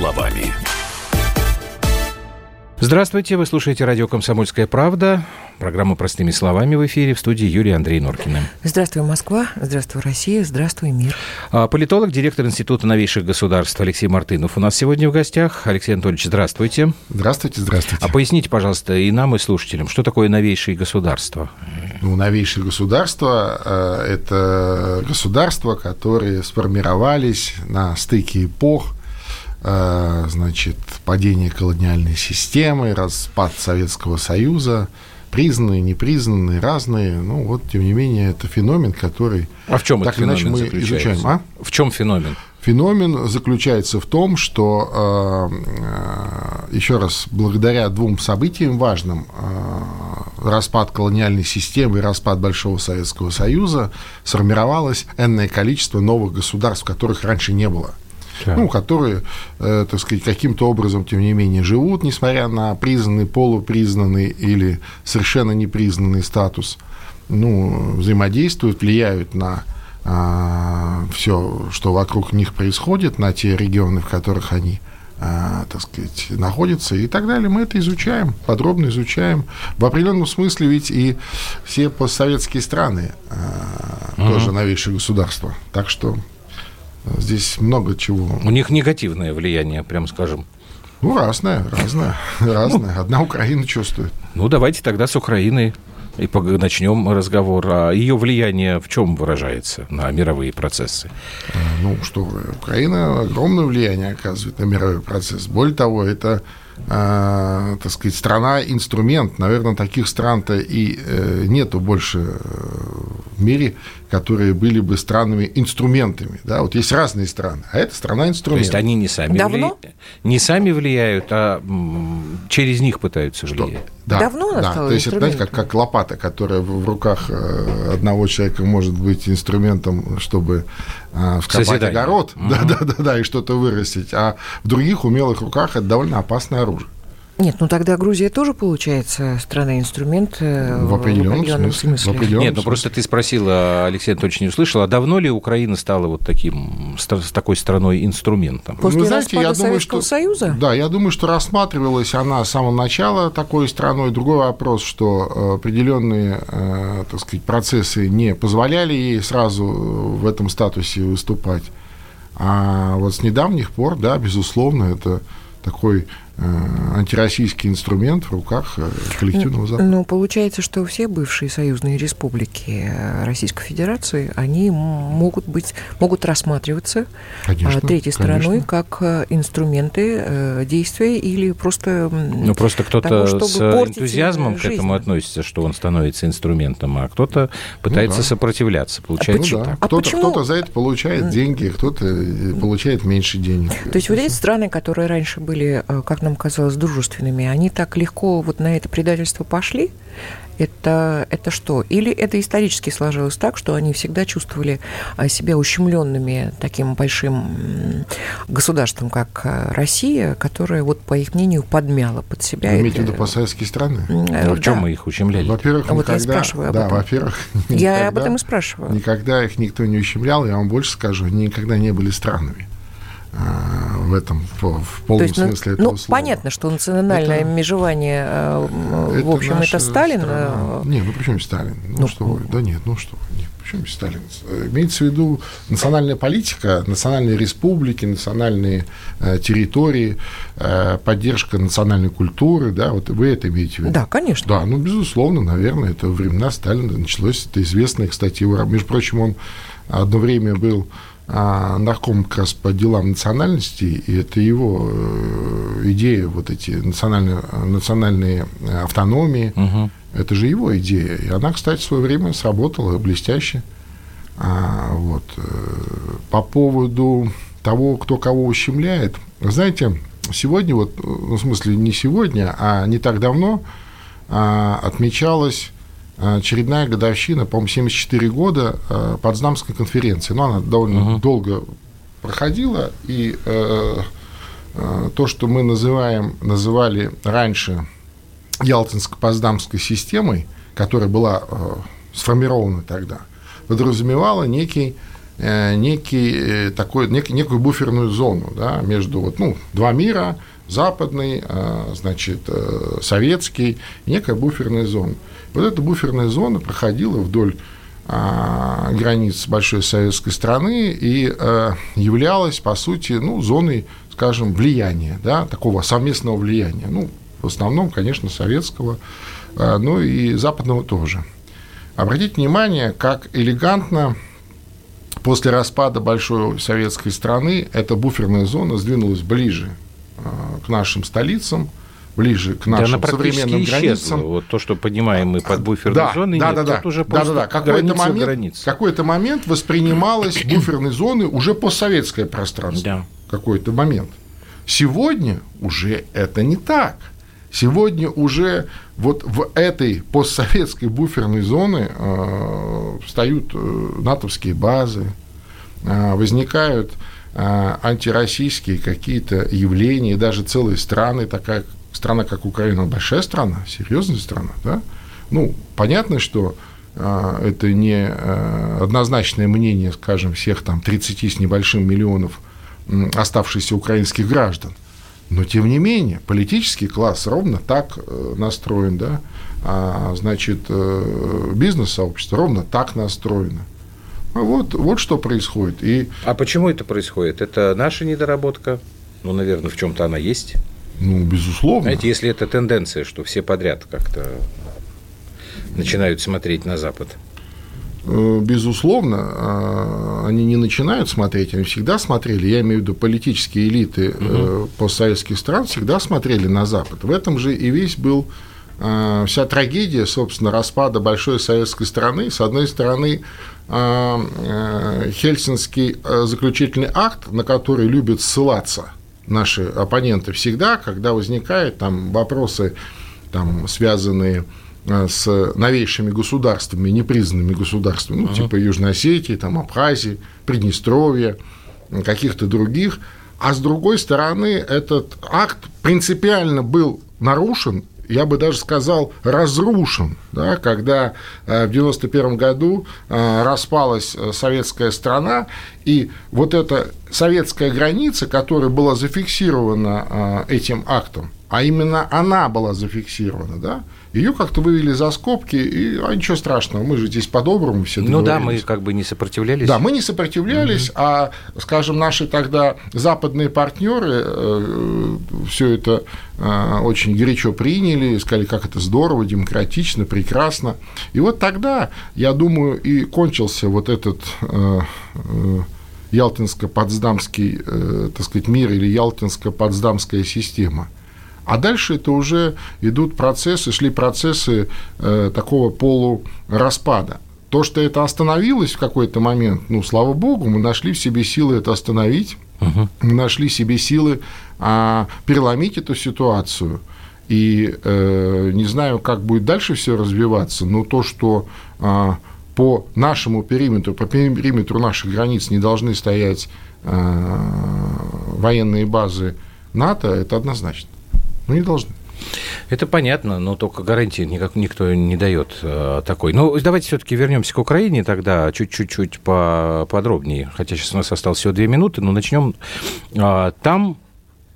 словами. Здравствуйте, вы слушаете радио «Комсомольская правда». Программа «Простыми словами» в эфире в студии Юрий Андрей Норкина. Здравствуй, Москва. Здравствуй, Россия. Здравствуй, мир. А, политолог, директор Института новейших государств Алексей Мартынов у нас сегодня в гостях. Алексей Анатольевич, здравствуйте. Здравствуйте, здравствуйте. А поясните, пожалуйста, и нам, и слушателям, что такое новейшие государства? Ну, новейшие государства э, – это государства, которые сформировались на стыке эпох – значит, падение колониальной системы, распад Советского Союза, признанные, непризнанные, разные. Ну, вот, тем не менее, это феномен, который... А в чем так этот иначе мы изучаем. А? В чем феномен? Феномен заключается в том, что, э, э, еще раз, благодаря двум событиям важным, распад колониальной системы и распад Большого Советского Союза, сформировалось энное количество новых государств, которых раньше не было да. ну, которые, э, так сказать, каким-то образом, тем не менее, живут, несмотря на признанный, полупризнанный или совершенно непризнанный статус, ну, взаимодействуют, влияют на а, все, что вокруг них происходит, на те регионы, в которых они а, так сказать, находятся и так далее. Мы это изучаем, подробно изучаем. В определенном смысле ведь и все постсоветские страны угу. тоже новейшие государства. Так что Здесь много чего. У них негативное влияние, прям скажем. Ну, разное, разное, разное. Одна Украина чувствует. Ну, давайте тогда с Украиной и начнем разговор. А ее влияние в чем выражается на мировые процессы? А, ну, что вы, Украина огромное влияние оказывает на мировой процесс. Более того, это э, так сказать, страна-инструмент. Наверное, таких стран-то и э, нету больше в мире, которые были бы странами-инструментами. Да? Вот есть разные страны, а это страна-инструмент. То есть они не сами, Давно? Вли... не сами влияют, а через них пытаются Что? влиять. Да, Давно она да. стала То есть это, знаете, как, как лопата, которая в руках э, одного человека может быть инструментом, чтобы э, вкопать Созидание. огород, угу. да, да, да, да, и что-то вырастить, а в других умелых руках это довольно опасное оружие. Нет, ну тогда Грузия тоже получается страна-инструмент э, в определенном, в определенном смысле. смысле. В определенном Нет, ну просто ты спросила, Алексей Анатольевич не услышал, а давно ли Украина стала вот таким, с такой страной-инструментом? После Вы знаете, я думаю, что, Союза? Да, я думаю, что рассматривалась она с самого начала такой страной. Другой вопрос, что э, определенные, э, так сказать, процессы не позволяли ей сразу в этом статусе выступать. А вот с недавних пор, да, безусловно, это такой антироссийский инструмент в руках э, коллективного Запада. Ну, получается, что все бывшие союзные республики э, Российской Федерации, они могут быть, могут рассматриваться конечно, третьей конечно. стороной как инструменты действия или просто... Ну, просто кто-то с энтузиазмом жизнь. к этому относится, что он становится инструментом, а кто-то пытается ну, да. сопротивляться. Получается а так. А кто-то, почему? кто-то за это получает деньги, кто-то получает меньше денег. То есть вот эти страны, которые раньше были, как нам казалось, дружественными, они так легко вот на это предательство пошли, это, это что? Или это исторически сложилось так, что они всегда чувствовали а, себя ущемленными таким большим государством, как а, Россия, которое, вот, по их мнению, подмяло под себя. Вы имеете в виду постсоветские страны? А в чем да. мы их ущемляли? Во-первых, вот никогда... я спрашиваю об да, этом. во-первых, я никогда, об этом и спрашиваю. Никогда их никто не ущемлял, я вам больше скажу, они никогда не были странами. А, в этом в полном есть, ну, смысле этого ну, слова. Понятно, что национальное это, межевание, э, это в общем, это Сталин. Страна. Э, не, ну почему Сталин? Ну, ну что вы? Да нет, ну что вы? Нет, почему Сталин? Имеется в виду национальная политика, национальные республики, национальные э, территории, э, поддержка национальной культуры, да, вот вы это имеете в виду? Да, конечно. Да, ну, безусловно, наверное, это времена Сталина началось, это известное, кстати, его, между прочим, он одно время был а, нарком как раз по делам национальности, и это его э, идея, вот эти национальные, национальные автономии, угу. это же его идея. И она, кстати, в свое время сработала блестяще. А, вот. Э, по поводу того, кто кого ущемляет, знаете, сегодня, вот, ну, в смысле не сегодня, а не так давно а, отмечалось очередная годовщина, по-моему, 74 года э, Потсдамской конференции. Но она довольно угу. долго проходила, и э, э, то, что мы называем, называли раньше Ялтинско-Потсдамской системой, которая была сформирована тогда, подразумевала некий некий, такой, нек, некую буферную зону да, между вот, ну, два мира, западный, значит, советский, некая буферная зона. Вот эта буферная зона проходила вдоль границ большой советской страны и являлась, по сути, ну, зоной, скажем, влияния, да, такого совместного влияния. Ну, в основном, конечно, советского, ну и западного тоже. Обратите внимание, как элегантно после распада большой советской страны эта буферная зона сдвинулась ближе к нашим столицам, ближе к нашим да, современным исчезла. границам. Вот то, что понимаем мы под буферной да, зоной, да, нет, да, да, уже да, да, да. Какой-то момент, границы. какой-то момент воспринималось буферной зоны уже постсоветское пространство. Да. Какой-то момент. Сегодня уже это не так. Сегодня уже вот в этой постсоветской буферной зоне э, встают э, натовские базы, э, возникают антироссийские какие-то явления, даже целые страны, такая страна, как Украина, большая страна, серьезная страна, да? Ну, понятно, что э, это не э, однозначное мнение, скажем, всех там 30 с небольшим миллионов оставшихся украинских граждан – но, тем не менее, политический класс ровно так э, настроен, да, а, значит, э, бизнес-сообщество ровно так настроено. Вот, вот что происходит. И... А почему это происходит? Это наша недоработка? Ну, наверное, в чем-то она есть. Ну, безусловно. Знаете, если это тенденция, что все подряд как-то начинают смотреть на Запад. Э, безусловно, а, они не начинают смотреть, они всегда смотрели, я имею в виду политические элиты угу. постсоветских стран всегда смотрели на Запад. В этом же и весь был а, вся трагедия, собственно, распада большой советской страны. С одной стороны, Хельсинский заключительный акт, на который любят ссылаться наши оппоненты всегда, когда возникают там вопросы, там, связанные Э, с новейшими государствами, непризнанными государствами, ну, uh-huh. типа Южной Осетии, там, Абхазии, Приднестровья, каких-то других. А с другой стороны, этот акт принципиально был нарушен, я бы даже сказал, разрушен, да, когда э, в 1991 году э, распалась советская страна, и вот эта советская граница, которая была зафиксирована этим актом, а именно она была зафиксирована, да, ее как-то вывели за скобки, и а ничего страшного, мы же здесь по-доброму все Ну да, мы как бы не сопротивлялись. Да, мы не сопротивлялись, угу. а, скажем, наши тогда западные партнеры э, все это э, очень горячо приняли, сказали, как это здорово, демократично, прекрасно. И вот тогда, я думаю, и кончился вот этот э, Ялтинско-Потсдамский, так сказать, мир или Ялтинско-Потсдамская система – а дальше это уже идут процессы, шли процессы э, такого полураспада. То, что это остановилось в какой-то момент, ну, слава богу, мы нашли в себе силы это остановить, угу. мы нашли в себе силы а, переломить эту ситуацию. И э, не знаю, как будет дальше все развиваться, но то, что а, по нашему периметру, по периметру наших границ не должны стоять а, военные базы НАТО, это однозначно. Ну, не должны. Это понятно, но только гарантии никак никто не дает э, такой. Ну, давайте все-таки вернемся к Украине тогда чуть-чуть подробнее. Хотя сейчас у нас осталось всего две минуты, но начнем. Э, там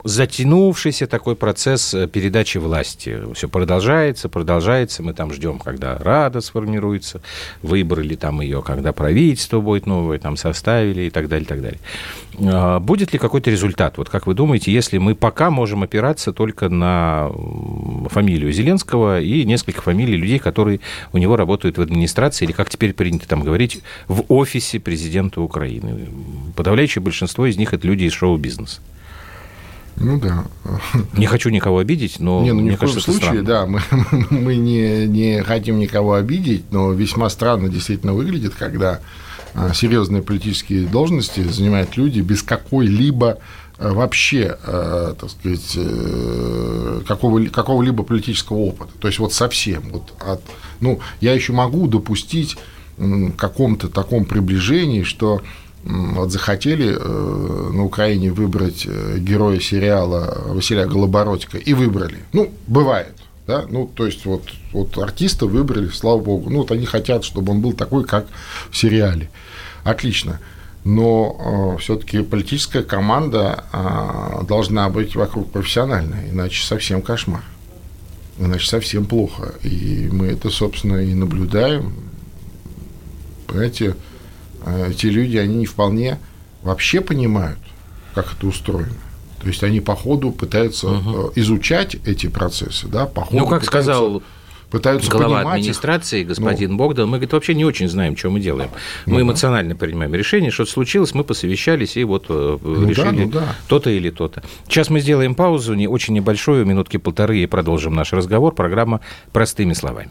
затянувшийся такой процесс э, передачи власти. Все продолжается, продолжается. Мы там ждем, когда Рада сформируется, выбрали там ее, когда правительство будет новое, там составили и так далее, и так далее. А, будет ли какой-то результат? Вот как вы думаете, если мы пока можем опираться только на фамилию Зеленского и несколько фамилий людей, которые у него работают в администрации, или, как теперь принято там говорить, в офисе президента Украины. Подавляющее большинство из них это люди из шоу-бизнеса. Ну да. Не хочу никого обидеть, но не, ну, мне ни в коем кажется, случае, да, мы, мы не, не хотим никого обидеть, но весьма странно действительно выглядит, когда а, серьезные политические должности занимают люди без какой-либо а, вообще, а, так сказать, э, какого, какого-либо политического опыта. То есть вот совсем. Вот от, ну, я еще могу допустить каком-то таком приближении, что вот захотели э, на Украине выбрать э, героя сериала Василия Голобородько и выбрали. Ну, бывает. Да? Ну, то есть, вот, вот артиста выбрали, слава богу. Ну, вот они хотят, чтобы он был такой, как в сериале. Отлично. но э, все-таки политическая команда э, должна быть вокруг профессиональной, иначе совсем кошмар. Иначе совсем плохо. И мы это, собственно, и наблюдаем. Понимаете, эти люди, они не вполне вообще понимают, как это устроено. То есть они по ходу пытаются угу. изучать эти процессы, да, по ходу Ну, как сказал пытаются глава понимать администрации, их. господин ну, Богдан, мы, говорит, вообще не очень знаем, что мы делаем. Мы ну, эмоционально принимаем решение, что-то случилось, мы посовещались и вот э, ну, решили да, ну, да. то-то или то-то. Сейчас мы сделаем паузу, не очень небольшую, минутки полторы, и продолжим наш разговор. Программа «Простыми словами».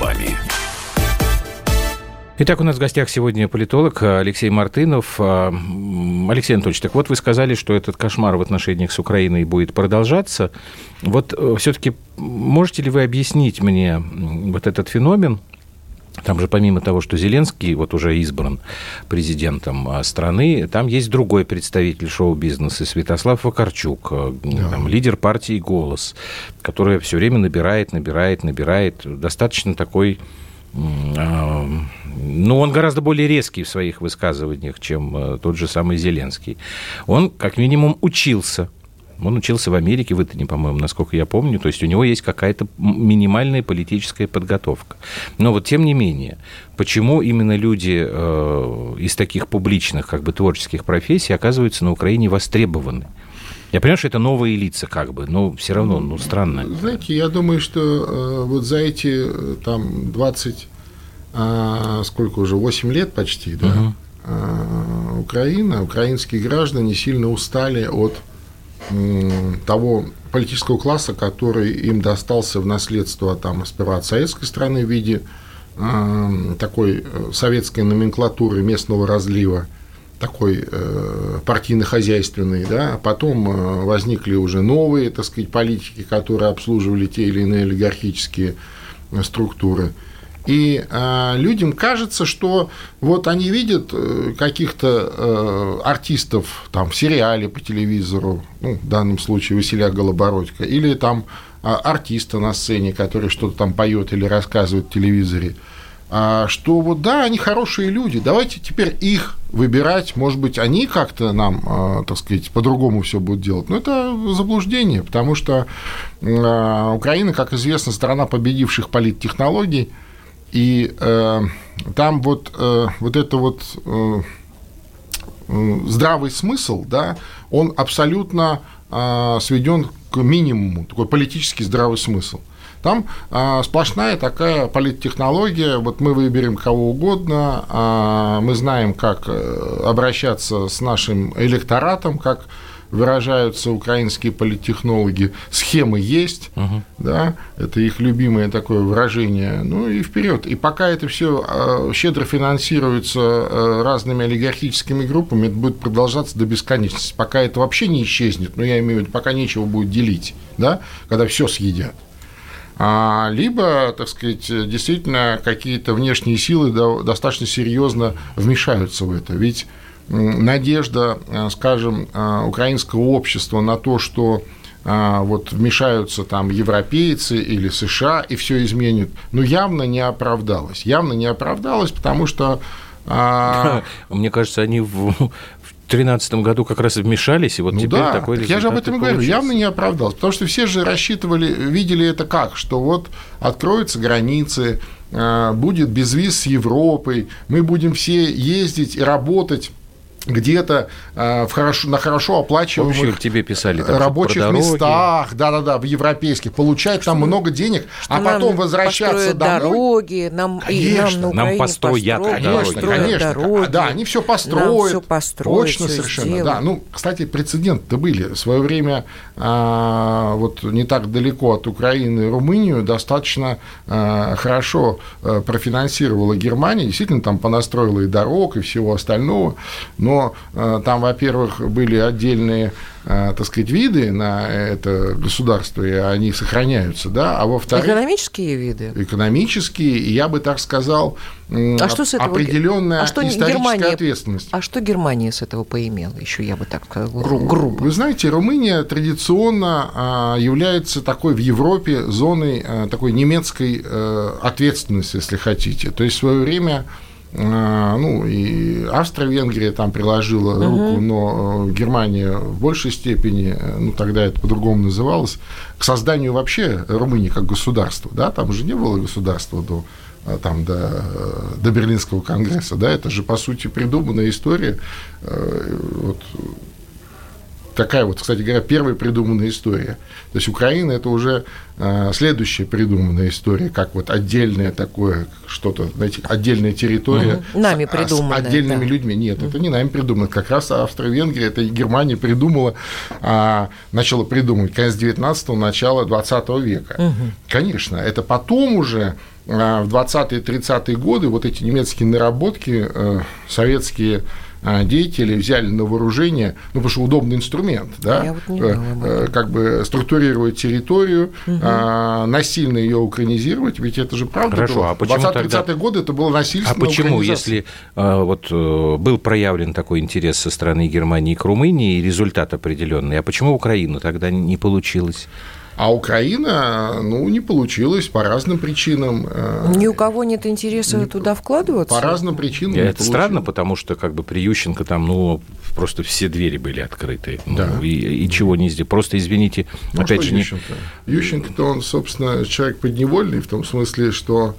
Словами. Итак, у нас в гостях сегодня политолог Алексей Мартынов. А, Алексей Анатольевич, так вот вы сказали, что этот кошмар в отношениях с Украиной будет продолжаться. Вот э, все-таки можете ли вы объяснить мне вот этот феномен, там же помимо того, что Зеленский вот уже избран президентом а, страны, там есть другой представитель шоу-бизнеса, Святослав Вакарчук, э, да. там, лидер партии «Голос», который все время набирает, набирает, набирает. Достаточно такой а, ну, он гораздо более резкий в своих высказываниях, чем тот же самый Зеленский. Он, как минимум, учился. Он учился в Америке, в Итане, по-моему, насколько я помню. То есть у него есть какая-то минимальная политическая подготовка. Но вот тем не менее, почему именно люди э, из таких публичных, как бы творческих профессий оказываются на Украине востребованы? Я понимаю, что это новые лица, как бы, но все равно, ну, странно. Знаете, я думаю, что э, вот за эти э, там 20, э, сколько уже, 8 лет почти, да, угу. Украина, украинские граждане сильно устали от того политического класса, который им достался в наследство там, сперва от советской страны в виде такой э, советской номенклатуры местного разлива, такой э, партийно-хозяйственный, да, а потом э, возникли уже новые, так сказать, политики, которые обслуживали те или иные олигархические структуры. И э, людям кажется, что вот они видят э, каких-то э, артистов там в сериале по телевизору, ну, в данном случае Василия Голобородько, или там э, артиста на сцене, который что-то там поет или рассказывает в телевизоре, а, что вот да, они хорошие люди, давайте теперь их выбирать, может быть, они как-то нам, а, так сказать, по-другому все будут делать. Но это заблуждение, потому что а, Украина, как известно, страна победивших политтехнологий, и э, там вот, э, вот это вот э, здравый смысл, да, он абсолютно сведен к минимуму, такой политический здравый смысл. Там а, сплошная такая политтехнология. Вот мы выберем кого угодно, а, мы знаем, как э, обращаться с нашим электоратом, как выражаются украинские политтехнологи, схемы есть, угу. да, это их любимое такое выражение, ну и вперед. И пока это все а, щедро финансируется э, разными олигархическими группами, это будет продолжаться до бесконечности, пока это вообще не исчезнет, но я имею в виду, пока нечего будет делить, да, когда все съедят. А, либо, так сказать, действительно какие-то внешние силы достаточно серьезно вмешаются в это. Ведь надежда, э, скажем, э, украинского общества на то, что э, вот вмешаются там европейцы или США и все изменит, ну явно не оправдалась. Явно не оправдалась, потому что а, Мне кажется, они в, 2013 году как раз вмешались, и вот ну теперь да, такой так Я же об этом и говорю, явно не оправдался, потому что все же рассчитывали, видели это как, что вот откроются границы, будет без виз с Европой, мы будем все ездить и работать где-то э, в хорошо, на хорошо оплачиваемых Вообще, тебе писали, там, рабочих местах, да-да-да, в европейских, получать что там много денег, а потом возвращаться домой. дороги, нам, конечно, и нам, нам построят, построят дороги. Конечно, конечно. Дороги, да, они все построят. все построят, Точно все совершенно, сделают. да. Ну, кстати, прецеденты были. В свое время, а, вот не так далеко от Украины, Румынию достаточно а, хорошо а, профинансировала Германия, действительно там понастроила и дорог, и всего остального, но а, там, во-первых, были отдельные а, так сказать, виды на это государство, и они сохраняются, да, а во-вторых... Экономические виды? Экономические, и я бы так сказал, А что с этого- определенная а что историческая Германия- ответственность. А что Германия с этого поимела? Еще я бы так сказала, гру- грубо. Вы знаете, Румыния традиционно а, является такой в Европе зоной такой немецкой э, ответственности, если хотите. То есть в свое время ну, и Австро-Венгрия там приложила руку, но э, Германия в большей степени, э, ну, тогда это по-другому называлось, к созданию вообще Румынии как государства, да, там же не было государства до э, там, до, до Берлинского конгресса, да, это же, по сути, придуманная история, вот, такая вот, кстати говоря, первая придуманная история. То есть Украина это уже э, следующая придуманная история, как вот отдельное такое что-то, знаете, отдельная территория Мгм. Нами с- с, придуманная, отдельными да. людьми. Нет, это не нами придумано. Как раз Австро-Венгрия, это Германия придумала, а, начала придумывать конец 19-го, начало 20 века. Конечно, это потом уже а, в 20-е 30-е годы вот эти немецкие наработки э, советские а, деятели взяли на вооружение, ну, потому что удобный инструмент, да, вот э, как бы структурировать территорию, а, насильно ее украинизировать, ведь это же правда Хорошо, было. а почему 20-30-е тогда- годы это было насильственная А почему, если э, вот э, был проявлен такой интерес со стороны Германии к Румынии и результат определенный, а почему Украина тогда не получилось? А Украина, ну, не получилось по разным причинам. э, Ни у кого нет интереса туда вкладываться? По разным причинам. не Это получилось. странно, потому что как бы при Ющенко там, ну, просто все двери были открыты. Ну, Да. и, и чего не сделать. Просто, извините, Ну, опять что же, не... Ющенко? Ющенко-то он, собственно, человек подневольный, в том смысле, что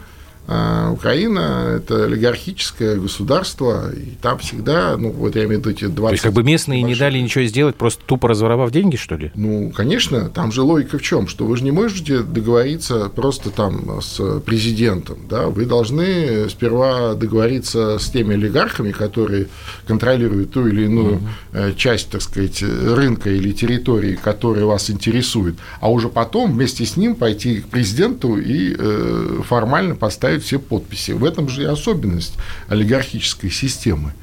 а, Украина – это олигархическое государство, и там всегда, ну, вот я имею в виду эти 20... То есть, как бы местные не больших- дали ничего сделать, просто тупо разворовав деньги, что ли? Ну, конечно, там же логика в чем, что вы же не можете договориться просто там с президентом, да, вы должны сперва договориться с теми олигархами, которые контролируют ту или иную э, часть, так сказать, рынка или территории, которая вас интересует, а уже потом вместе с ним пойти к президенту и э, формально поставить все подписи. В этом же и особенность олигархической системы.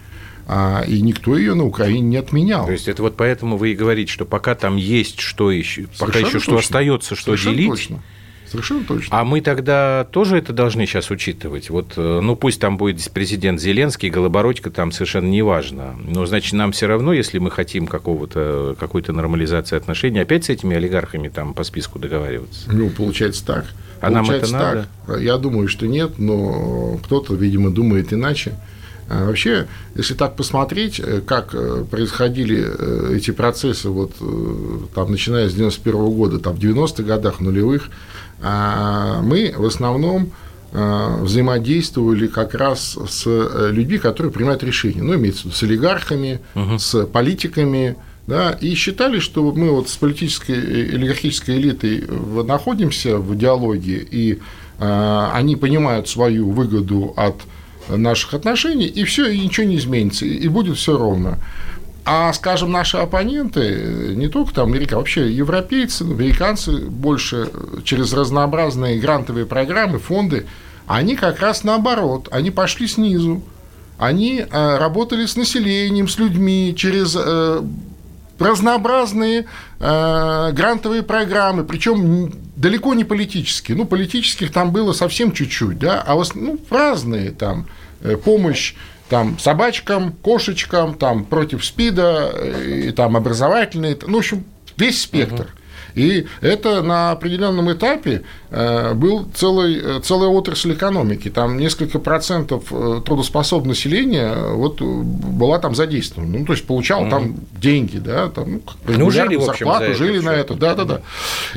А, и никто ее на Украине не отменял. То есть это вот поэтому вы и говорите, что пока там есть что еще, пока Совершенно еще что точно. остается, что Совершенно делить. Точно. Совершенно точно. А мы тогда тоже это должны сейчас учитывать. Вот, э, ну пусть там будет президент Зеленский, Голобородько, там совершенно не важно. Но значит нам все равно, если мы хотим какого-то какой-то нормализации отношений, опять с этими олигархами там по списку договариваться. Ну, получается так. А нам это так. Я думаю, что нет, но кто-то, видимо, думает иначе. А Вообще, если так посмотреть, э, как э, происходили э, эти процессы, вот, там, начиная с 91 года, там, в 90-х годах, нулевых, а, мы в основном э, взаимодействовали как раз с людьми, которые принимают решения, ну, имеется в виду с олигархами, с политиками, да, и считали, что мы вот с политической э, олигархической элитой в- находимся в диалоге, и э, они понимают свою выгоду от наших отношений, и все, и ничего не изменится, и будет все ровно. А, скажем, наши оппоненты, э, не только там американцы, а вообще европейцы, американцы больше э, через разнообразные грантовые программы, фонды, они как раз наоборот, они пошли снизу, они э, работали с населением, с людьми через э, разнообразные э, грантовые программы, причем далеко не политические. Ну, политических там было совсем чуть-чуть, да, а вот, ну, разные там э, помощь там собачкам, кошечкам, там против СПИДа, э, и там образовательные, ну, в общем, весь спектр. И это на определенном этапе э, был целый, целая отрасль экономики. Там несколько процентов трудоспособного населения вот была там задействована. Ну, то есть получал mm-hmm. там деньги, да, там ну, жили, в общем, зарплату, жили на это, да, да, да.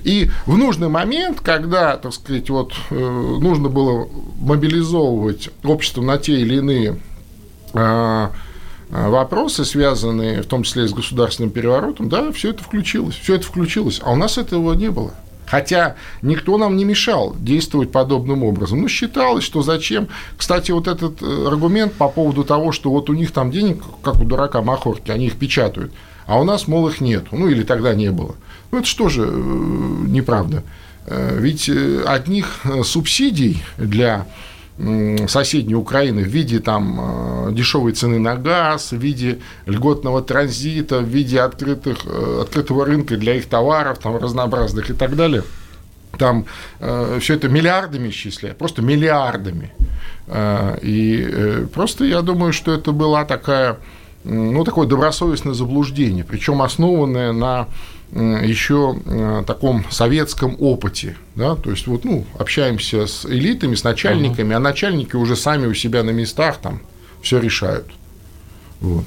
И в нужный момент, когда, так сказать, вот нужно было мобилизовывать общество на те или иные вопросы, связанные в том числе с государственным переворотом, да, все это включилось, все это включилось, а у нас этого не было. Хотя никто нам не мешал действовать подобным образом. Ну, считалось, что зачем. Кстати, вот этот э, аргумент по поводу того, что вот у них там денег, как у дурака Махорки, они их печатают, а у нас, мол, их нет. Ну, или тогда не было. Ну, это что же э, неправда? Э, ведь одних субсидий для соседней Украины в виде там э, дешевой цены на газ, в виде льготного транзита, в виде открытых, э, открытого рынка для их товаров, там разнообразных и так далее. Там э, все это миллиардами исчисляют, просто миллиардами. Э, и э, просто я думаю, что это была такая, ну, такое добросовестное заблуждение, причем основанное на еще э, таком советском опыте, да, то есть вот, ну, общаемся с элитами, с начальниками, uh-huh. а начальники уже сами у себя на местах там все решают, вот.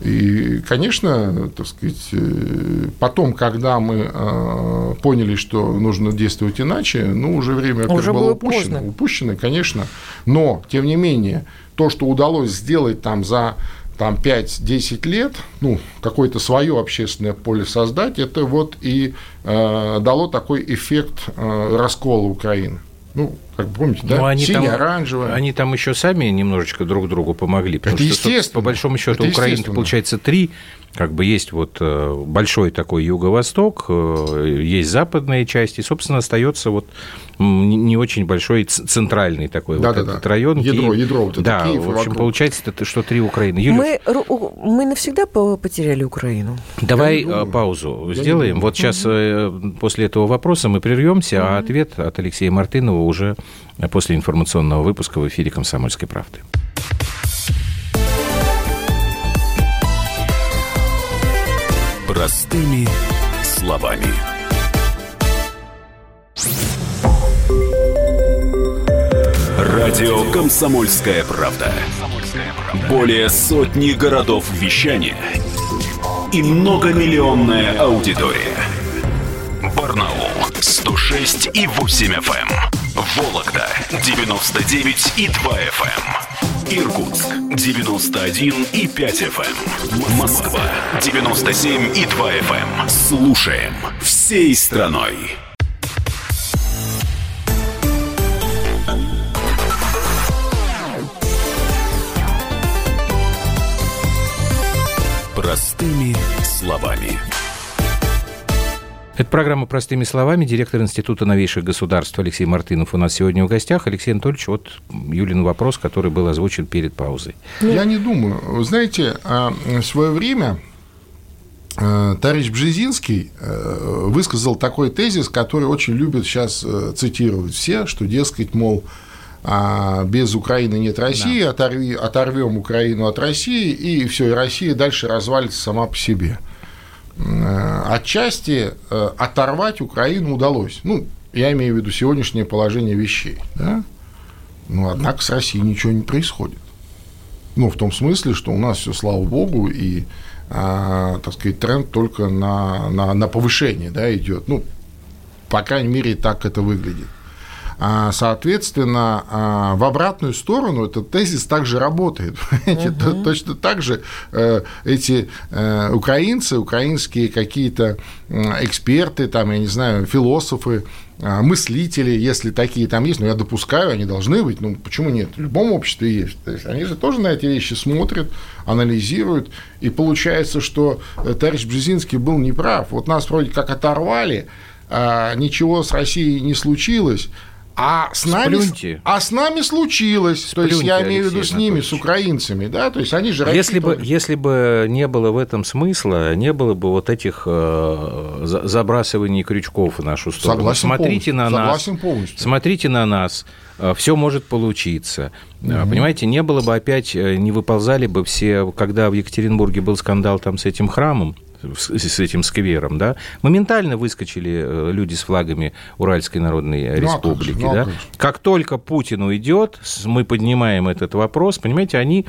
И, конечно, так сказать, э, потом, когда мы э, поняли, что нужно действовать иначе, ну, уже время уже было, было упущено, поздно. упущено, конечно, но, тем не менее, то, что удалось сделать там за там 5-10 лет, ну, какое-то свое общественное поле создать, это вот и э, дало такой эффект э, раскола Украины. Ну, как помните, да? Ну, они Синяя, оранжевая. Они там еще сами немножечко друг другу помогли. Потому это что, естественно. по большому счету, Украина, получается, три как бы есть вот э, большой такой юго-восток, э, есть западная часть, и, собственно, остается вот не очень большой центральный такой да, вот да, этот да. район. Ядро, Киев. ядро вот это Да, Киев в общем, вокруг. получается, это, что три Украины. Юлия, мы, мы навсегда потеряли Украину. Давай э, паузу Я сделаем. Вот сейчас угу. после этого вопроса мы прервемся, угу. а ответ от Алексея Мартынова уже после информационного выпуска в эфире «Комсомольской правды». Простыми словами. Радио «Комсомольская правда». Более сотни городов вещания и многомиллионная аудитория. Барнаул 106 и 8 FM. Эм. Вологда 99 и 2 FM. Иркутск 91 и 5 FM. Эм. Москва 97 и 2 FM. Эм. Слушаем всей страной. Простыми словами. Это программа «Простыми словами». Директор Института новейших государств Алексей Мартынов у нас сегодня в гостях. Алексей Анатольевич, вот Юлин вопрос, который был озвучен перед паузой. Я не думаю. Вы знаете, а, в свое время а, товарищ Бжезинский а, высказал такой тезис, который очень любят сейчас цитировать все, что, дескать, мол, без Украины нет России, да. оторви, оторвем Украину от России, и все, и Россия дальше развалится сама по себе. Э, отчасти э, оторвать Украину удалось. Ну, я имею в виду сегодняшнее положение вещей. Да? Но, однако, с Россией ничего не происходит. Ну, в том смысле, что у нас все, слава богу, и, а, так сказать, тренд только на, на, на повышение да, идет. Ну, по крайней мере, так это выглядит. А, соответственно, а, в обратную сторону этот тезис также работает. Угу. Точно так же э, эти э, украинцы, украинские какие-то эксперты, там, я не знаю, философы, а, мыслители, если такие там есть, ну, я допускаю, они должны быть, ну, почему нет? В любом обществе есть. То есть они же тоже на эти вещи смотрят, анализируют, и получается, что э, товарищ Бжезинский был неправ. Вот нас вроде как оторвали, ничего с Россией не случилось, а с, нами, а с нами случилось. Сплюньте, то есть я имею в виду с ними, с украинцами, да, то есть они же если бы, если бы не было в этом смысла, не было бы вот этих э, забрасываний крючков в нашу сторону. Согласен смотрите полностью. на Согласен нас, полностью. смотрите на нас, э, все может получиться. Угу. Понимаете, не было бы опять, э, не выползали бы все, когда в Екатеринбурге был скандал там с этим храмом, с этим сквером, да, моментально выскочили э, люди с флагами Уральской Народной ну, а Республики, ну, а да. Как только Путин уйдет, мы поднимаем этот вопрос, понимаете, они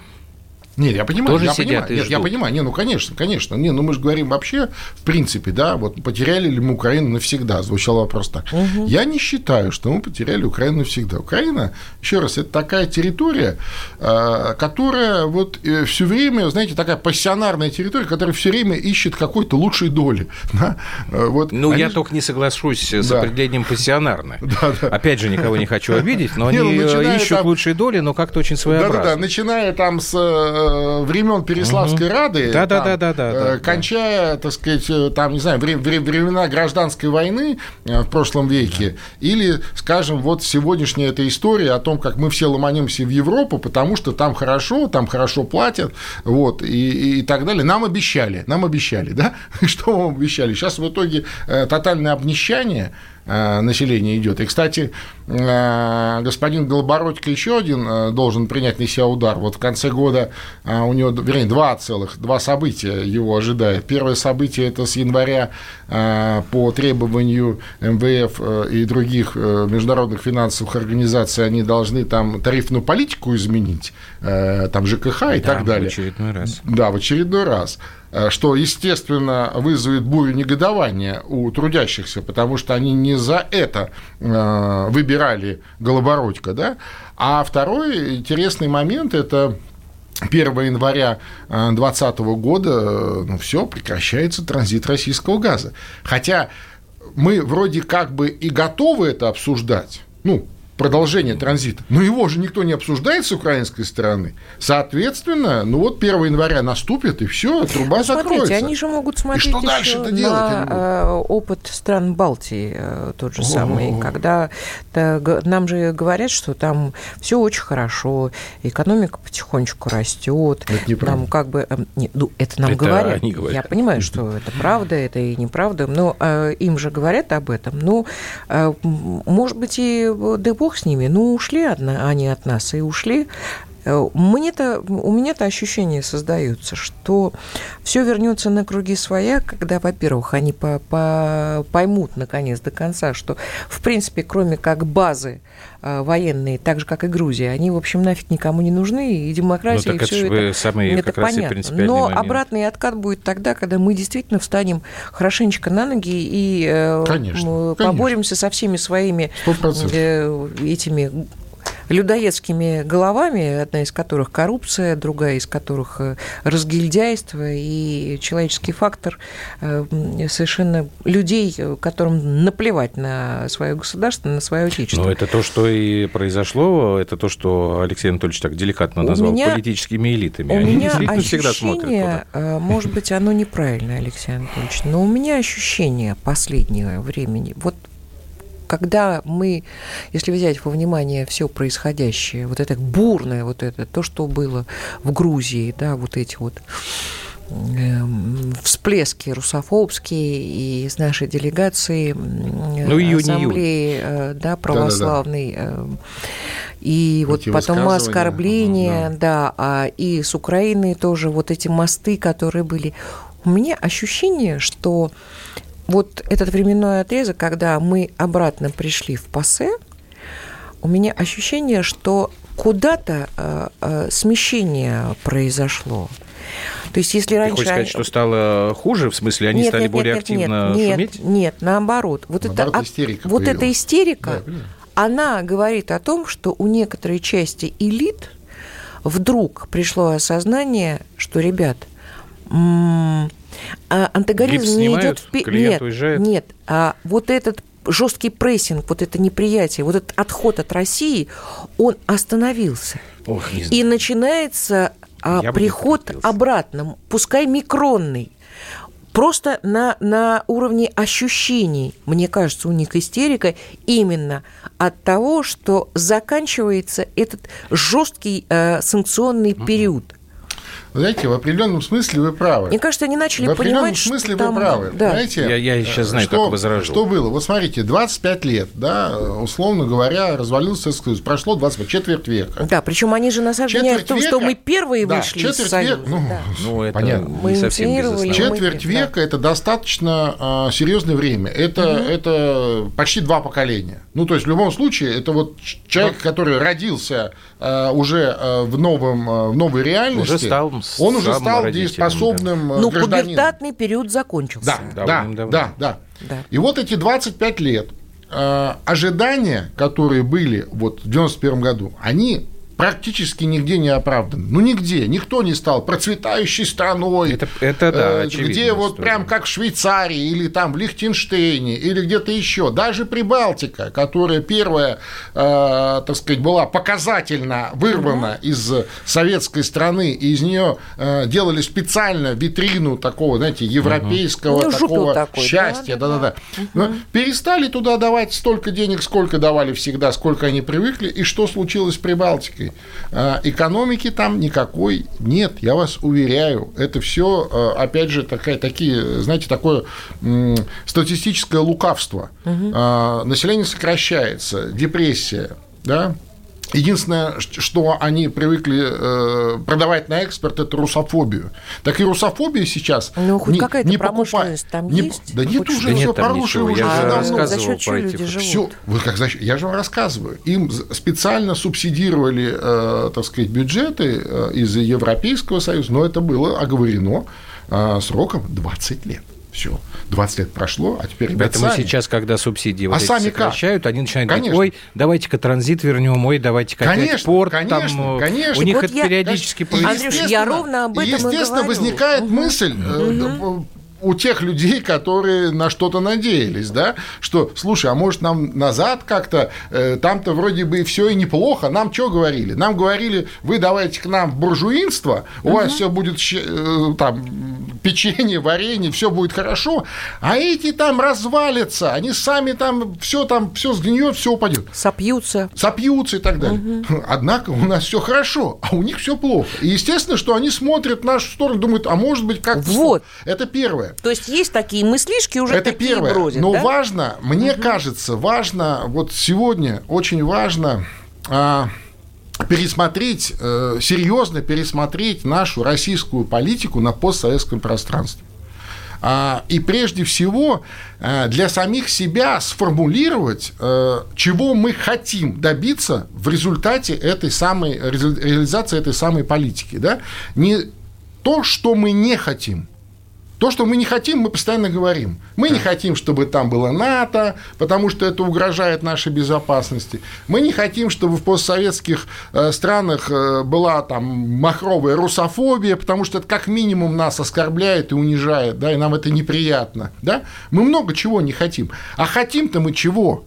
нет, я понимаю, Тоже я понимаю, нет, я понимаю, не, ну конечно, конечно, не, ну мы же говорим вообще, в принципе, да, вот потеряли ли мы Украину навсегда, звучал вопрос так. Угу. Я не считаю, что мы потеряли Украину навсегда. Украина, еще раз, это такая территория, а, которая вот э, все время, знаете, такая пассионарная территория, которая все время ищет какой-то лучшей доли. Да? Э, вот ну, я только не соглашусь с да. определением пассионарно. Да, да. Опять же, никого не хочу обидеть, но они ну, ищут там... лучшей доли, но как-то очень своеобразно. Да-да-да, начиная там с э, Э, времен Переславской угу. Рады, да, там, да, да, да, да, да, кончая, так сказать, э, там, не знаю, времена гражданской войны э, в прошлом веке, да. или, скажем, вот сегодняшняя эта история о том, как мы все ломанемся в Европу, потому что там хорошо, там хорошо платят, вот, и, и так далее. Нам обещали, нам обещали, да? Что вам обещали? Сейчас в итоге тотальное обнищание, Э, населения идет. И, кстати, э, господин Голобородько еще один э, должен принять на себя удар. Вот в конце года у него, вернее, два целых, два события его ожидает. Первое событие – это с января по требованию МВФ и других международных финансовых организаций они должны там тарифную политику изменить, там ЖКХ и да, так далее. в очередной раз. Да, в очередной раз. Э, что, естественно, вызовет бурю негодования у трудящихся, потому что они не за это э, выбирали Голобородько, да? А второй интересный момент – это 1 января 2020 года, ну, все, прекращается транзит российского газа. Хотя мы вроде как бы и готовы это обсуждать, ну, продолжение транзита. Но его же никто не обсуждает с украинской стороны. Соответственно, ну вот 1 января наступит, и все, труба ну, Смотрите, закроется. они же могут смотреть и что дальше на делать э, опыт стран Балтии э, тот же О-о-о. самый, когда нам же говорят, что там все очень хорошо, экономика потихонечку растет. Это неправда. Нам как бы... Эм, нет, ну, это нам это говорят. Они говорят. Я понимаю, что это правда, это и неправда, но э, им же говорят об этом. Ну, может быть, и да бог с ними, ну, ушли они от нас и ушли. Э, мне-то, у меня-то ощущение создается, что все вернется на круги своя, когда, во-первых, они по -по поймут наконец до конца, что, в принципе, кроме как базы э, военные, так же, как и Грузия, они, в общем, нафиг никому не нужны, и демократия, ну, и все это, самый, это понятно. Но момент. обратный откат будет тогда, когда мы действительно встанем хорошенечко на ноги и э, конечно, поборемся конечно. со всеми своими 100%. этими людоедскими головами, одна из которых коррупция, другая из которых э, разгильдяйство и человеческий фактор э, совершенно людей, которым наплевать на свое государство, на свое отечество. Но это то, что и произошло, это то, что Алексей Анатольевич так деликатно назвал меня, политическими элитами. У Они меня ощущение, всегда смотрят туда. Э, может быть, оно неправильно, Алексей Анатольевич, но у меня ощущение последнего времени, вот когда мы, если взять во внимание все происходящее, вот это бурное, вот это, то, что было в Грузии, да, вот эти вот эм, всплески русофобские из нашей делегации ну, июнь, ассамблеи июнь. да, православной. Да, да, да. И эти вот потом оскорбления, да. да, а и с Украиной тоже вот эти мосты, которые были. У меня ощущение, что вот этот временной отрезок, когда мы обратно пришли в ПАСЕ, у меня ощущение, что куда-то э, э, смещение произошло. То есть, если раньше... Ты хочешь сказать, что стало хуже? В смысле, они нет, стали нет, более нет, активно нет, шуметь? Нет, нет, наоборот. Вот, наоборот, это, истерика вот эта истерика, да, она говорит о том, что у некоторой части элит вдруг пришло осознание, что, ребят, а антагонизм не идет вперед. Нет, уезжает. нет. А вот этот жесткий прессинг, вот это неприятие, вот этот отход от России, он остановился. Ох, И начинается а, приход обратно, пускай микронный. Просто на, на уровне ощущений, мне кажется, у них истерика именно от того, что заканчивается этот жесткий э, санкционный период. Знаете, в определенном смысле вы правы. Мне кажется, они начали в определенном понимать, смысле что вы там... правы. Да. Знаете, Я, я сейчас знаю, что, как возражу. Что было? Вот смотрите, 25 лет, да, условно говоря, развалился Советский Союз. Прошло 25, четверть века. Да, причем они же на самом деле Четверть в том, что века- мы первые да, вышли четверть из Союза. века, ну, да. Ну, это Понятно. не Мы совсем без оснований. Четверть да. века это достаточно а, серьезное время. Это, это почти два поколения. Ну, то есть, в любом случае, это вот человек, который родился а, уже а, в, новом, а, в новой реальности. Уже стал с- Он уже стал дееспособным а, Ну, гражданином. пубертатный период закончился. Да, да, да, да, Да. И вот эти 25 лет э, ожидания, которые были вот в 91 году, они практически нигде не оправданы. Ну, нигде. Никто не стал процветающей страной. Это- это да, э, Где вот история. прям как в Швейцарии или там в Лихтенштейне или где-то еще. Даже Прибалтика, которая первая, э, так сказать, была показательно вырвана из советской страны, и из нее э, делали специально витрину такого, знаете, европейского жупел такого такой, счастья. да, Да-да-да. Но Перестали туда давать столько денег, сколько давали всегда, сколько они привыкли, и что случилось с Прибалтикой? А, Экономики там никакой нет, я вас уверяю. Это все, опять же, такая, такие, знаете, такое статистическое лукавство. А, Население сокращается, депрессия, да, Единственное, что они привыкли э, продавать на экспорт, это русофобию. Так и русофобия сейчас Ну, хоть не, какая-то не промышленность покупает. там Не- есть? Да нет уже? Да все порушено ничего, уже я же давно. А рассказывал за счет про эти люди вот- живут? Все, вы как за счет- я же вам рассказываю. Им специально субсидировали, э, так сказать, бюджеты э, из Европейского Союза, но это было оговорено э, сроком 20 лет. Все, 20 лет прошло, а теперь ребята Поэтому сами. сейчас, когда субсидии вот А эти сами как? сокращают, они начинают Конечно. говорить, ой, давайте-ка транзит вернем, ой, давайте-ка Конечно, порт. конечно, там, э, конечно. У них Вот это я- периодически. Андрюш, я ровно об этом Естественно, возникает мысль э, у тех людей, которые на что-то надеялись, да, что, слушай, а может нам назад как-то, э, там-то вроде бы все и неплохо, нам что говорили? Нам говорили, вы давайте к нам в буржуинство, у вас все будет э, там печенье, варенье, все будет хорошо, а эти там развалятся, они сами там все там все сгниет, все упадет Сопьются. сопьются и так далее. Однако у нас все хорошо, а у них все плохо. И естественно, что они смотрят в нашу сторону, думают, а может быть как Вот. Это первое. То есть есть такие мыслишки уже это такие первое. бродят, Но да? важно, мне кажется, важно, вот сегодня очень важно а, пересмотреть, э, серьезно пересмотреть нашу российскую политику на постсоветском пространстве. А, И прежде всего э, для самих себя сформулировать, э, чего мы хотим добиться в результате этой самой реали- реализации этой самой политики. Да? Не то, что мы не хотим, то, что мы не хотим, мы постоянно говорим. Мы не хотим, чтобы там было НАТО, потому что это угрожает нашей безопасности. Мы не хотим, чтобы в постсоветских э, странах э, была там махровая русофобия, потому что это как минимум нас оскорбляет и унижает, да, и нам это неприятно. Да? Мы много чего не хотим. А хотим-то мы чего?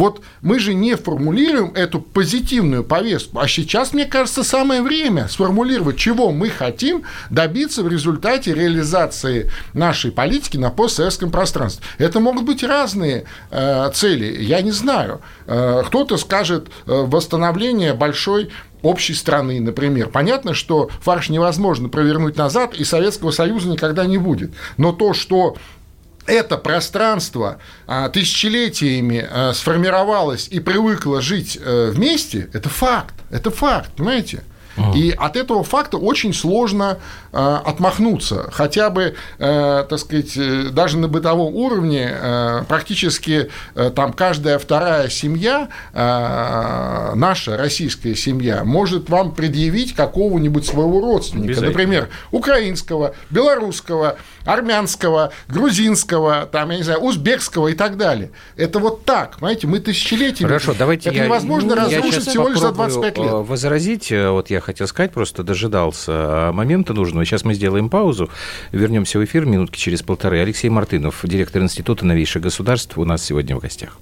Вот мы же не формулируем эту позитивную повестку, а сейчас, мне кажется, самое время сформулировать, чего мы хотим добиться в результате реализации нашей политики на постсоветском пространстве. Это могут быть разные э, цели, я не знаю. Э, кто-то скажет э, восстановление большой общей страны, например. Понятно, что фарш невозможно провернуть назад, и Советского Союза никогда не будет. Но то, что это пространство а, тысячелетиями а, сформировалось и привыкло жить э, вместе, это факт, это факт, понимаете? И от этого факта очень сложно э, отмахнуться. Хотя бы, э, так сказать, э, даже на бытовом уровне э, практически э, там каждая вторая семья, э, наша российская семья, может вам предъявить какого-нибудь своего родственника. Например, украинского, белорусского, армянского, грузинского, там, я не знаю, узбекского и так далее. Это вот так, понимаете, мы тысячелетиями. Хорошо, давайте Это я... невозможно я разрушить всего лишь за попробую, 25 лет. э, возразить, э, вот я хотел сказать, просто дожидался э, момента нужного. Сейчас мы сделаем паузу, вернемся в эфир минутки через полторы. Алексей Мартынов, директор Института новейших государств, у нас сегодня в гостях.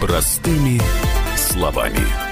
Простыми словами.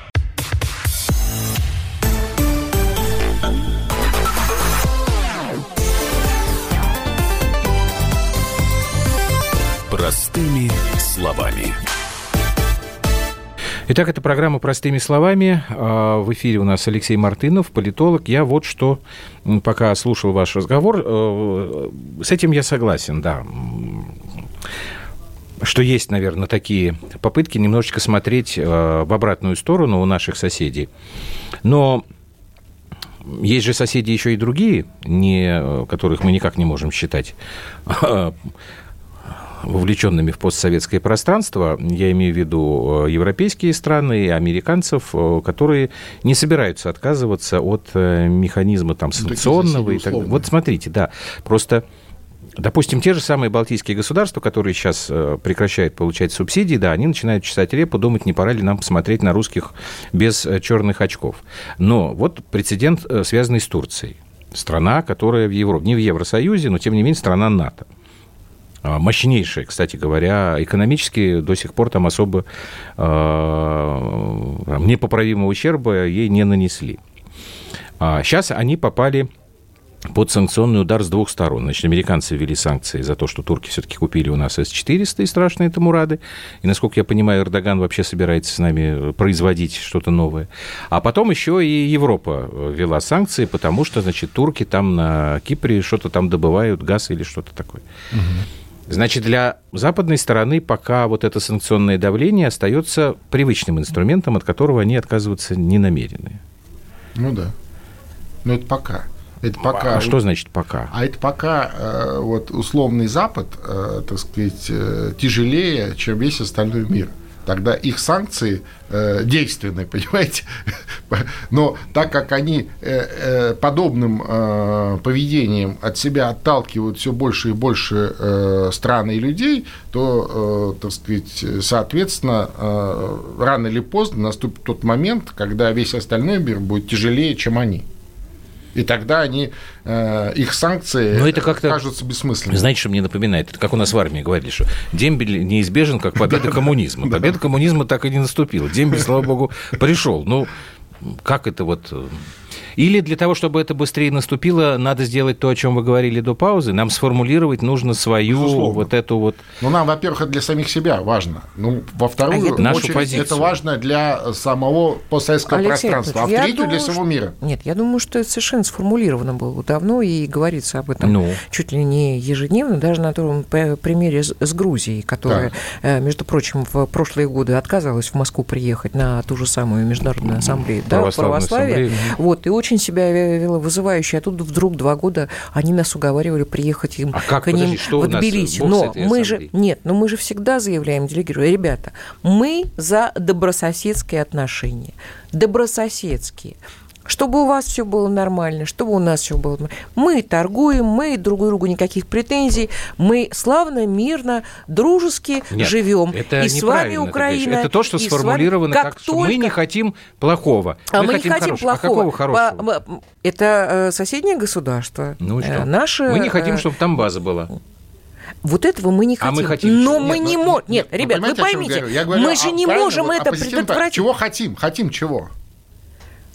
Простыми словами. Итак, это программа «Простыми словами». А, в эфире у нас Алексей Мартынов, политолог. Я вот что, пока слушал ваш разговор, э, с этим я согласен, да что есть, наверное, такие попытки немножечко смотреть э, в обратную сторону у наших соседей. Но есть же соседи еще и другие, не, э, которых мы никак не можем считать вовлеченными в постсоветское пространство, я имею в виду э, европейские страны американцев, э, которые не собираются отказываться от э, механизма там, санкционного. И так... Вот смотрите, да, просто... Допустим, те же самые балтийские государства, которые сейчас прекращают получать субсидии, да, они начинают чесать репу, думать, не пора ли нам посмотреть на русских без черных очков. Но вот прецедент, связанный с Турцией. Страна, которая в Европе, не в Евросоюзе, но тем не менее страна НАТО. А, мощнейшие, кстати говоря, экономически до сих пор там особо э, непоправимого ущерба ей не нанесли. А сейчас они попали под санкционный удар с двух сторон. Значит, американцы ввели санкции за то, что турки все-таки купили у нас С-400 и страшные Тамурады. И, насколько я понимаю, Эрдоган вообще собирается с нами производить что-то новое. А потом еще и Европа ввела санкции, потому что, значит, турки там на Кипре что-то там добывают, газ или что-то такое. Угу. Значит, для западной стороны пока вот это санкционное давление остается привычным инструментом, от которого они отказываться не намерены. Ну да. Но это пока. Это пока. А что значит пока? А это пока э, вот условный Запад, э, так сказать, э, тяжелее, чем весь остальной мир тогда их санкции э, действенны, понимаете? Но так как они э, э, подобным э, поведением от себя отталкивают все больше и больше э, стран и людей, то, э, так сказать, соответственно, э, рано или поздно наступит тот момент, когда весь остальной мир будет тяжелее, чем они. И тогда они, э, их санкции Но это как-то, кажутся бессмысленными. Знаете, что мне напоминает? Это как у нас в армии говорили, что дембель неизбежен, как победа коммунизма. Победа коммунизма так и не наступила. Дембель, слава богу, пришел. Ну, как это вот э, или для того, чтобы это быстрее наступило, надо сделать то, о чем вы говорили до паузы, нам сформулировать нужно свою Безусловно. вот эту вот... Ну, нам, во-первых, это для самих себя важно. Ну, во вторую а очередь, позицию. это важно для самого постсоветского Алексей пространства, а в третью думаю, для всего мира. Нет, я думаю, что это совершенно сформулировано было давно, и говорится об этом ну. чуть ли не ежедневно, даже на том примере с Грузией, которая, так. Э, между прочим, в прошлые годы отказалась в Москву приехать на ту же самую международную ассамблею да, православия. Вот, и очень себя вела вызывающе, а тут вдруг два года они нас уговаривали приехать им а как, к ним подожди, что в Тбилиси. Но мы же, нет, но мы же всегда заявляем, делегируем, ребята, мы за добрососедские отношения, добрососедские чтобы у вас все было нормально, чтобы у нас все было нормально. Мы торгуем, мы друг другу никаких претензий, мы славно, мирно, дружески Нет, живем. Это и с вами Украина. Это то, что сформулировано как, как только... мы не хотим плохого. А мы, мы не хотим, хотим плохого. А какого хорошего? Это э, соседнее государство. Ну и что? Э, Наше, мы не хотим, э, чтобы там база была. Вот этого мы не хотим. А мы хотим. Но мы не можем. Нет, ребят, вы поймите, мы же не можем это предотвратить. Чего хотим? Хотим чего?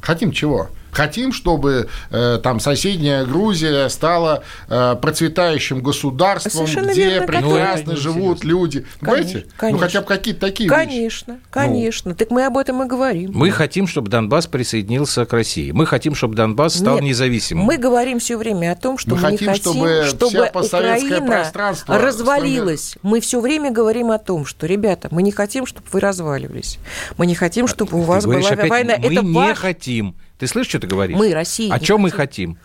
Хотим чего? Хотим, чтобы э, там соседняя Грузия стала э, процветающим государством, Совершенно где верно, прекрасно ну, живут люди. Понимаете? Конечно. Ну, хотя бы какие-то такие Конечно, вещи. конечно. Ну. Так мы об этом и говорим. Мы хотим, чтобы Донбасс присоединился к России. Мы хотим, чтобы Донбасс стал Нет, независимым. Мы говорим все время о том, что мы, мы хотим, не хотим, чтобы, чтобы Украина развалилась. Мы все время говорим о том, что, ребята, мы не хотим, чтобы вы разваливались. Мы не хотим, чтобы у вас была война. Мы Это не ваш... хотим. Ты слышишь, что ты говоришь? Мы, Россия. О чем мы хотим?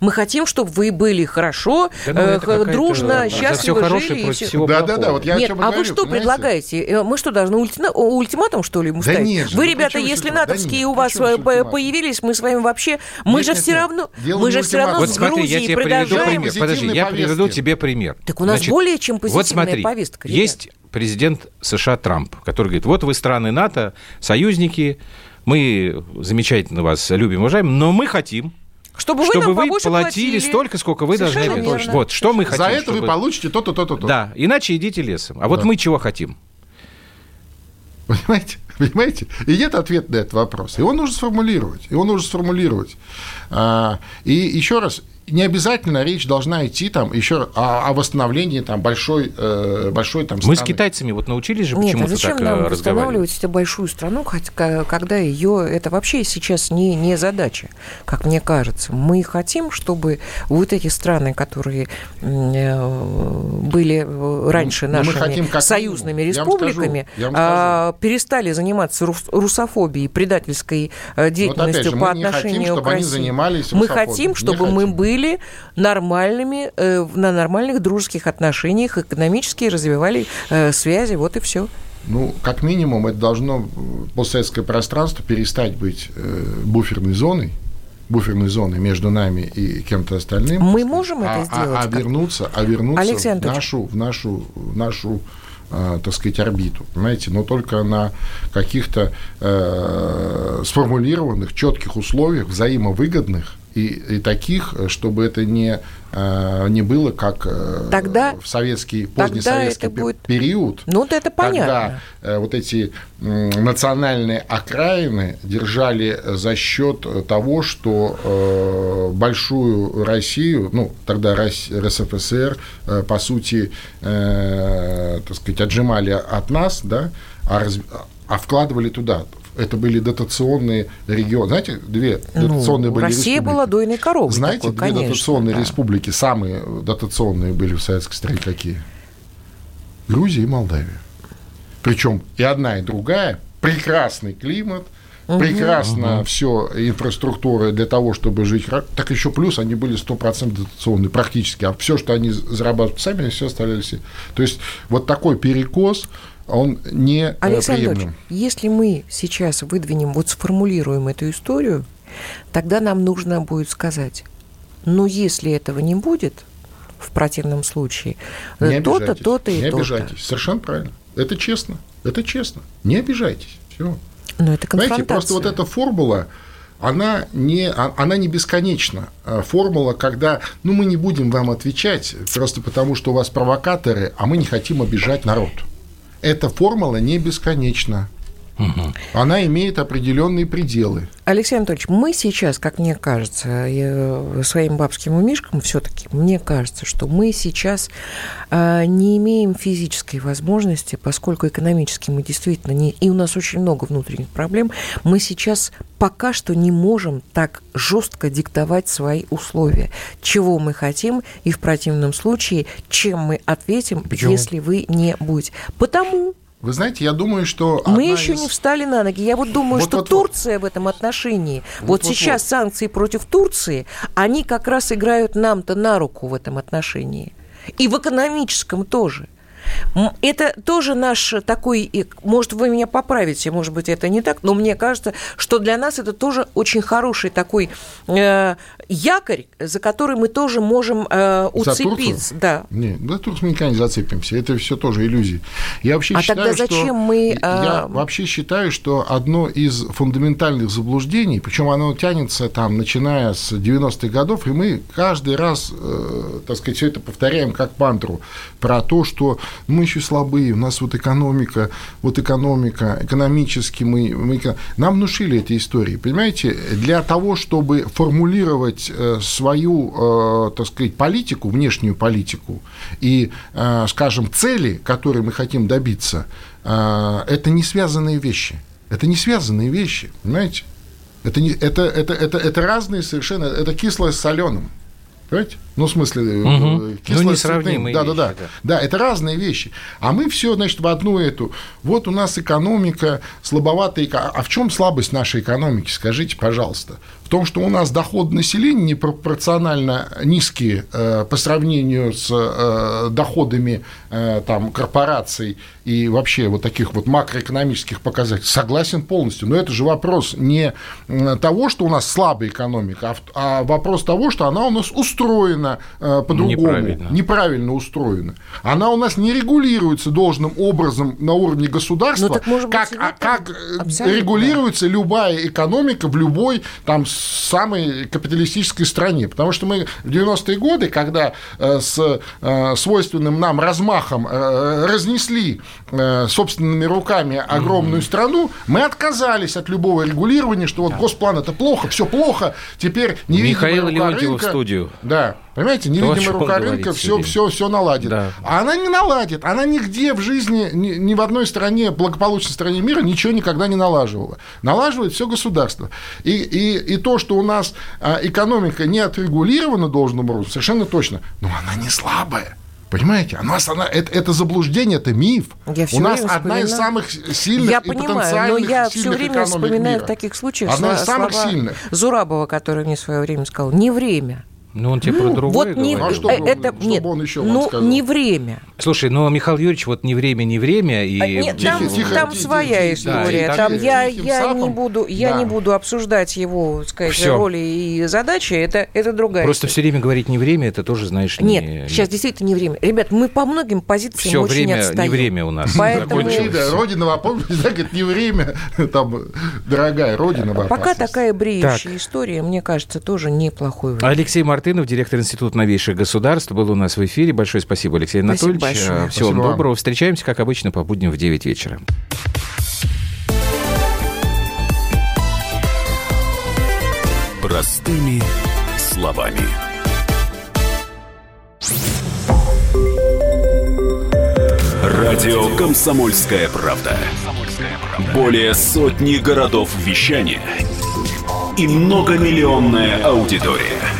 Мы хотим, чтобы вы были хорошо, да, ну, э, дружно, счастливо жили. Против всего да, да, да, вот я Нет, а говорю, вы что понимаете? предлагаете? Э, мы что, должны ульти... ультиматум, что ли, ему да ставить? Нет же, вы, ну, ребята, если натовские да у вас появились, мы с вами вообще... Мы нет, же нет, все нет. равно... Дело мы же все равно вот с смотри, Грузией я тебе продолжаем... Приведу пример. Подожди, я приведу тебе пример. Так у нас Значит, более чем позитивная вот смотри, повестка. Ребят. Есть президент США Трамп, который говорит, вот вы страны НАТО, союзники, мы замечательно вас любим, уважаем, но мы хотим, чтобы, чтобы вы, вы платили, платили столько, сколько вы Совершенно должны. Вот, что мы хотим. За это чтобы... вы получите то-то, то-то, то Да, иначе идите лесом. А вот да. мы чего хотим? Понимаете? Понимаете? И нет ответа на этот вопрос. Его нужно сформулировать. Его нужно сформулировать. А, и еще раз, не обязательно речь должна идти там еще о, о восстановлении там большой, э, большой там страны. Мы с китайцами вот научились же почему-то Нет, а зачем так нам разговаривать? восстанавливать эту большую страну, хотя, когда ее это вообще сейчас не, не задача, как мне кажется. Мы хотим, чтобы вот эти страны, которые э, были раньше ну, нашими хотим, союзными республиками, я вам скажу, я вам скажу. перестали заниматься русофобией, предательской деятельностью вот, же, по отношению хотим, к России. Мы хотим, чтобы мы были были нормальными, э, на нормальных дружеских отношениях, экономически развивали э, связи, вот и все. Ну, как минимум, это должно постсоветское пространство перестать быть э, буферной зоной, буферной зоны между нами и кем-то остальным. Мы можем а, это сделать. А, а вернуться, а вернуться в нашу, в нашу, в нашу э, так сказать, орбиту, понимаете, но только на каких-то э, сформулированных, четких условиях, взаимовыгодных, и, и таких, чтобы это не, э, не было как э, тогда, в советский, поздний советский будет... период. Ну, вот это понятно. Когда э, вот эти национальные окраины держали за счет того, что большую Россию, ну, тогда РСФСР, по сути, так сказать, отжимали от нас, да, а, раз... а вкладывали туда это были дотационные регионы. Знаете, две ну, дотационные были Россия республики. была дойной коровой. Знаете, такой, две конечно, дотационные да. республики, самые дотационные были в советской стране какие? Грузия и Молдавия. Причем и одна, и другая прекрасный климат, прекрасно угу. все инфраструктура для того, чтобы жить. Так еще плюс они были 100% дотационные практически. А все, что они зарабатывают сами, они все оставляли себе. То есть вот такой перекос, он не э, Александр приемлем. если мы сейчас выдвинем, вот сформулируем эту историю, тогда нам нужно будет сказать, ну, если этого не будет, в противном случае, то-то, то-то и то-то. Не обижайтесь, совершенно правильно. Это честно, это честно. Не обижайтесь, все. Но это Знаете, просто вот эта формула, она не, а, она не бесконечна. А формула, когда ну, мы не будем вам отвечать просто потому, что у вас провокаторы, а мы не хотим обижать народ эта формула не бесконечна. Угу. Она имеет определенные пределы. Алексей Анатольевич, мы сейчас, как мне кажется, своим бабским умишкам все-таки, мне кажется, что мы сейчас а, не имеем физической возможности, поскольку экономически мы действительно не... И у нас очень много внутренних проблем. Мы сейчас пока что не можем так жестко диктовать свои условия, чего мы хотим, и в противном случае, чем мы ответим, Почему? если вы не будете. Потому вы знаете, я думаю, что... Мы еще из... не встали на ноги. Я вот думаю, вот, что вот, Турция вот. в этом отношении, вот, вот сейчас вот. санкции против Турции, они как раз играют нам-то на руку в этом отношении. И в экономическом тоже. Это тоже наш такой, может, вы меня поправите, может быть, это не так, но мне кажется, что для нас это тоже очень хороший такой э, якорь, за который мы тоже можем э, уцепиться. Да. Нет, за Турцию никогда не зацепимся. Это все тоже иллюзии. Я вообще а считаю, тогда зачем что, мы... Э... Я вообще считаю, что одно из фундаментальных заблуждений, причем оно тянется там, начиная с 90-х годов, и мы каждый раз, э, так сказать, все это повторяем как мантру про то, что мы еще слабые, у нас вот экономика, вот экономика, экономически мы, мы... Нам внушили эти истории, понимаете? Для того, чтобы формулировать э, свою, э, так сказать, политику, внешнюю политику и, э, скажем, цели, которые мы хотим добиться, это не связанные вещи. Это не связанные вещи, понимаете? Это, не, это, это, это, это разные совершенно, это кислое с соленым. Понимаете? Ну, в смысле, угу. ну, несравнимые да, вещи, да, да, да. Да, это разные вещи. А мы все, значит, в одну эту. Вот у нас экономика слабоватая. А в чем слабость нашей экономики, скажите, пожалуйста? В том, что у нас доходы населения непропорционально низкие э, по сравнению с э, доходами э, там, корпораций и вообще вот таких вот макроэкономических показателей. Согласен полностью. Но это же вопрос не того, что у нас слабая экономика, а, а вопрос того, что она у нас устроена устроена э, по-другому, Неправильно. неправильно устроена. Она у нас не регулируется должным образом на уровне государства, Ну, так, может быть, как, в а, как э, абсолютно. регулируется любая экономика в любой там самой капиталистической стране. Потому что мы в 90-е годы, когда э, с э, свойственным нам размахом э, разнесли э, собственными руками огромную страну, мы отказались от любого регулирования, что вот госплан это плохо, все плохо, теперь невидимая Михаила рука Леонтьева в студию. Да, понимаете, невидимая рука рынка все, все, все наладит. Да. А она не наладит, она нигде в жизни, ни, ни в одной стране, благополучной стране мира ничего никогда не налаживала. Налаживает все государство. И, и, и то, что у нас а, экономика не отрегулирована должным образом, совершенно точно, но она не слабая. Понимаете? У нас она, это, это заблуждение, это миф. Я у нас время одна из самых сильных Я и понимаю, но потенциальных я все сильных время экономик вспоминаю мира. в таких случаях Одна из самых слова сильных. Зурабова, который мне в свое время сказал, не время. Ну, он тебе про другое вот не, Ну, а что это что бы нет, он вам ну сказал? не время. Слушай, ну, Михаил Юрьевич, вот не время, не время, и... А, Нет, Тихо, там, тихо, там тихо, своя тихо, да, история. так там я, я сапом. не буду, я Да. не буду обсуждать его, сказать, Всё. роли и задачи. Это, это другая. Просто история. все время говорить не время, это тоже, знаешь, Нет, не... сейчас действительно не время. Ребят, мы по многим позициям Все очень время, отстаем. не время у нас Поэтому-. Да, Родина в опасности, так говорит, не время, там, дорогая Родина в Пока опасности. такая бреющая история, мне кажется, тоже неплохой вариант. Алексей Мартынов, директор Института новейших государств, был у нас в эфире. Большое спасибо, Алексей Спасибо Анатольевич. большое. Всего Спасибо вам. доброго. Встречаемся, как обычно, по будням в 9 вечера. Простыми словами. Радио «Комсомольская правда». Более сотни городов вещания и многомиллионная аудитория.